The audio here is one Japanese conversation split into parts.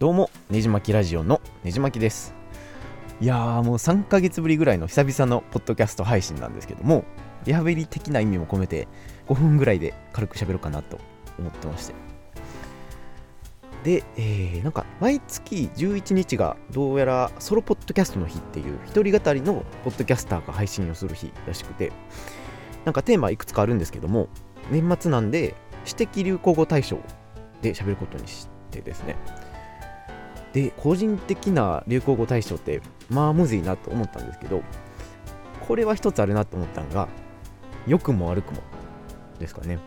どうもねじまきラジオのねじまきです。いやーもう3ヶ月ぶりぐらいの久々のポッドキャスト配信なんですけどもリハビリ的な意味も込めて5分ぐらいで軽く喋ろうかなと思ってまして。で、えー、なんか毎月11日がどうやらソロポッドキャストの日っていう一人語りのポッドキャスターが配信をする日らしくてなんかテーマいくつかあるんですけども年末なんで私的流行語大賞で喋ることにしてですね。で個人的な流行語大賞ってまあむずいなと思ったんですけどこれは一つあるなと思ったのが良くも悪くもですかね。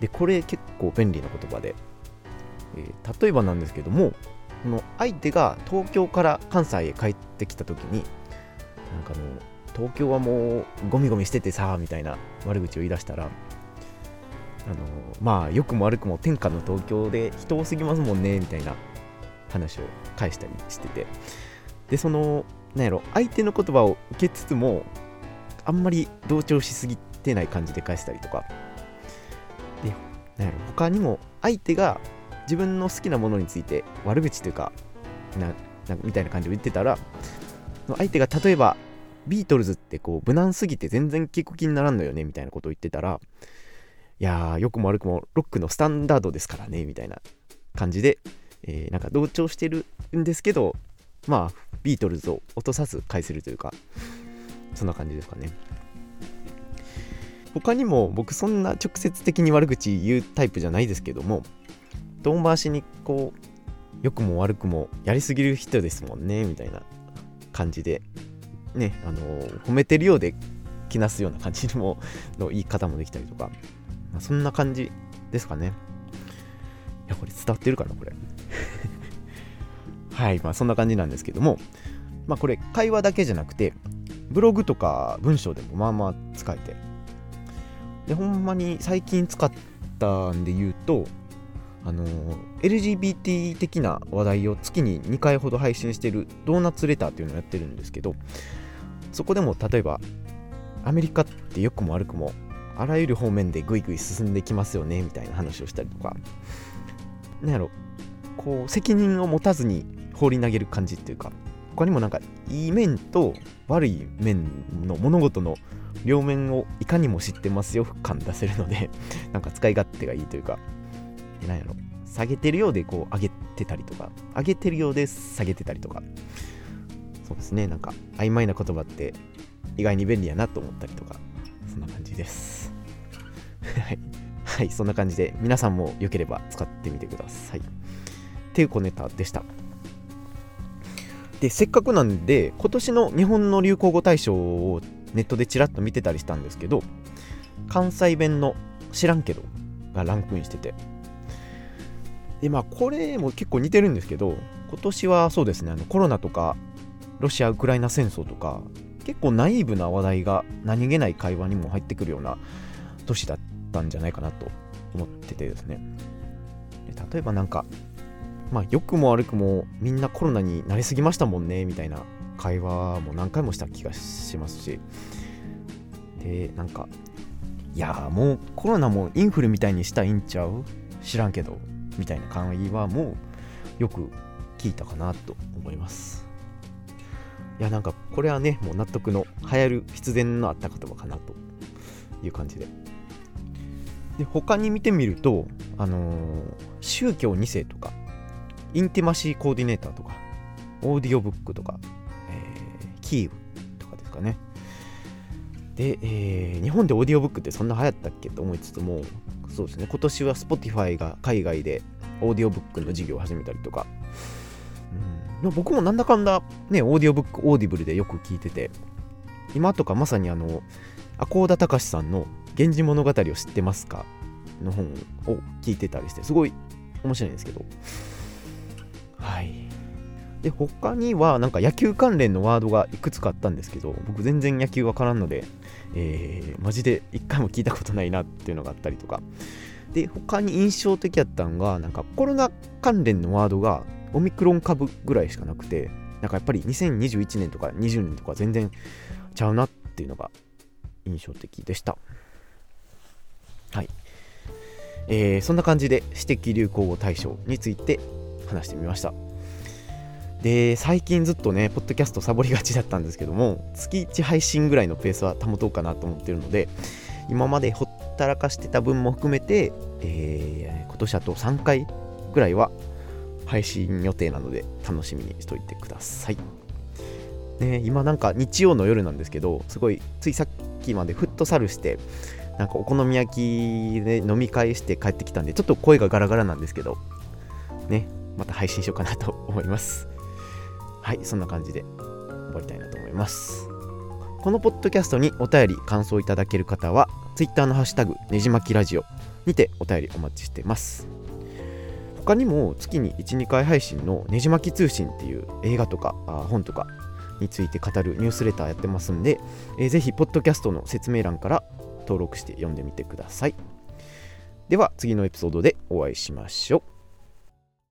でこれ結構便利な言葉で、えー、例えばなんですけどもこの相手が東京から関西へ帰ってきた時になんかあの東京はもうゴミゴミしててさみたいな悪口を言い出したらあのまあ良くも悪くも天下の東京で人多すぎますもんねみたいな話を返したりしてて。でそのなんやろ相手の言葉を受けつつもあんまり同調しすぎてない感じで返したりとか。でなんやろ他にも相手が自分の好きなものについて悪口というかなみたいな感じを言ってたら相手が例えばビートルズってこう無難すぎて全然聞く気にならんのよねみたいなことを言ってたらいやー、良くも悪くもロックのスタンダードですからね、みたいな感じで、えー、なんか同調してるんですけど、まあ、ビートルズを落とさず返せるというか、そんな感じですかね。他にも僕そんな直接的に悪口言うタイプじゃないですけども、遠回しにこう、良くも悪くもやりすぎる人ですもんね、みたいな感じで、ね、あの、褒めてるようで気なすような感じの言い方もできたりとか、まあ、そんな感じですかね。いや、これ伝わってるかな、これ。はい、まあそんな感じなんですけども、まあこれ会話だけじゃなくて、ブログとか文章でもまあまあ使えて、で、ほんまに最近使ったんで言うと、あの LGBT 的な話題を月に2回ほど配信してるドーナツレターっていうのをやってるんですけど、そこでも例えば、アメリカって良くも悪くもあらゆる方面でぐいぐい進んできますよねみたいな話をしたりとかなんやろこう責任を持たずに放り投げる感じっていうか他にもなんかいい面と悪い面の物事の両面をいかにも知ってますよ感出せるので なんか使い勝手がいいというかなんやろ下げてるようでこう上げてたりとか上げてるようで下げてたりとかそうですねなんか曖昧な言葉って意外に便利やなと思ったりとかそんな感じです はい。はい、そんな感じで、皆さんも良ければ使ってみてください。っていう小ネタでした。で、せっかくなんで、今年の日本の流行語大賞をネットでちらっと見てたりしたんですけど、関西弁の知らんけどがランクインしてて。で、まあ、これも結構似てるんですけど、今年はそうですね、あのコロナとか、ロシア・ウクライナ戦争とか、結構ナイーブな話題が何気ない会話にも入ってくるような年だったんじゃないかなと思っててですね例えばなんかまあ良くも悪くもみんなコロナになりすぎましたもんねみたいな会話も何回もした気がしますし。でなんかいやもうコロナもインフルみたいにしたいんちゃう？知らんけど。みたいな会話もよく聞いたかなと思います。いやなんかこれはねもう納得の流行る必然のあった言葉かなという感じで。で他に見てみると、あのー、宗教2世とかインティマシーコーディネーターとかオーディオブックとか、えー、キーウとかですかね。で、えー、日本でオーディオブックってそんな流行ったっけと思いつつもそうですね。今年は Spotify が海外でオーディオブックの事業を始めたりとか、うん、僕もなんだかんだねオーディオブックオーディブルでよく聞いてて今とかまさにあのアコーダ隆さんの源氏物語を知ってますか？の本を聞いてたりして、すごい面白いんですけど。はい。で、他にはなんか野球関連のワードがいくつかあったんですけど、僕全然野球わからんので、えー、マジで一回も聞いたことないなっていうのがあったりとか。で、他に印象的やったのが、なんかコロナ関連のワードがオミクロン株ぐらいしかなくて、なんかやっぱり2021年とか20年とか全然ちゃうなっていうのが印象的でした。はい。えー、そんな感じで私的流行語大賞について話してみましたで最近ずっとねポッドキャストサボりがちだったんですけども月1配信ぐらいのペースは保とうかなと思ってるので今までほったらかしてた分も含めて、えー、今年あと3回ぐらいは配信予定なので楽しみにしといてください。ね、今なんか日曜の夜なんですけどすごいついさっきまでフットサルしてなんかお好み焼きで飲み会して帰ってきたんでちょっと声がガラガラなんですけどねまた配信しようかなと思います。はいそんな感じで終わりたいなと思います。このポッドキャストにお便り感想いただける方は Twitter のハッシュタグねじまきラジオにてお便りお待ちしてます。他にも月に12回配信のねじまき通信っていう映画とか本とかについて語るニュースレターやってますんで、えー、ぜひポッドキャストの説明欄から登録して読んでみてください。では次のエピソードでお会いしましょう。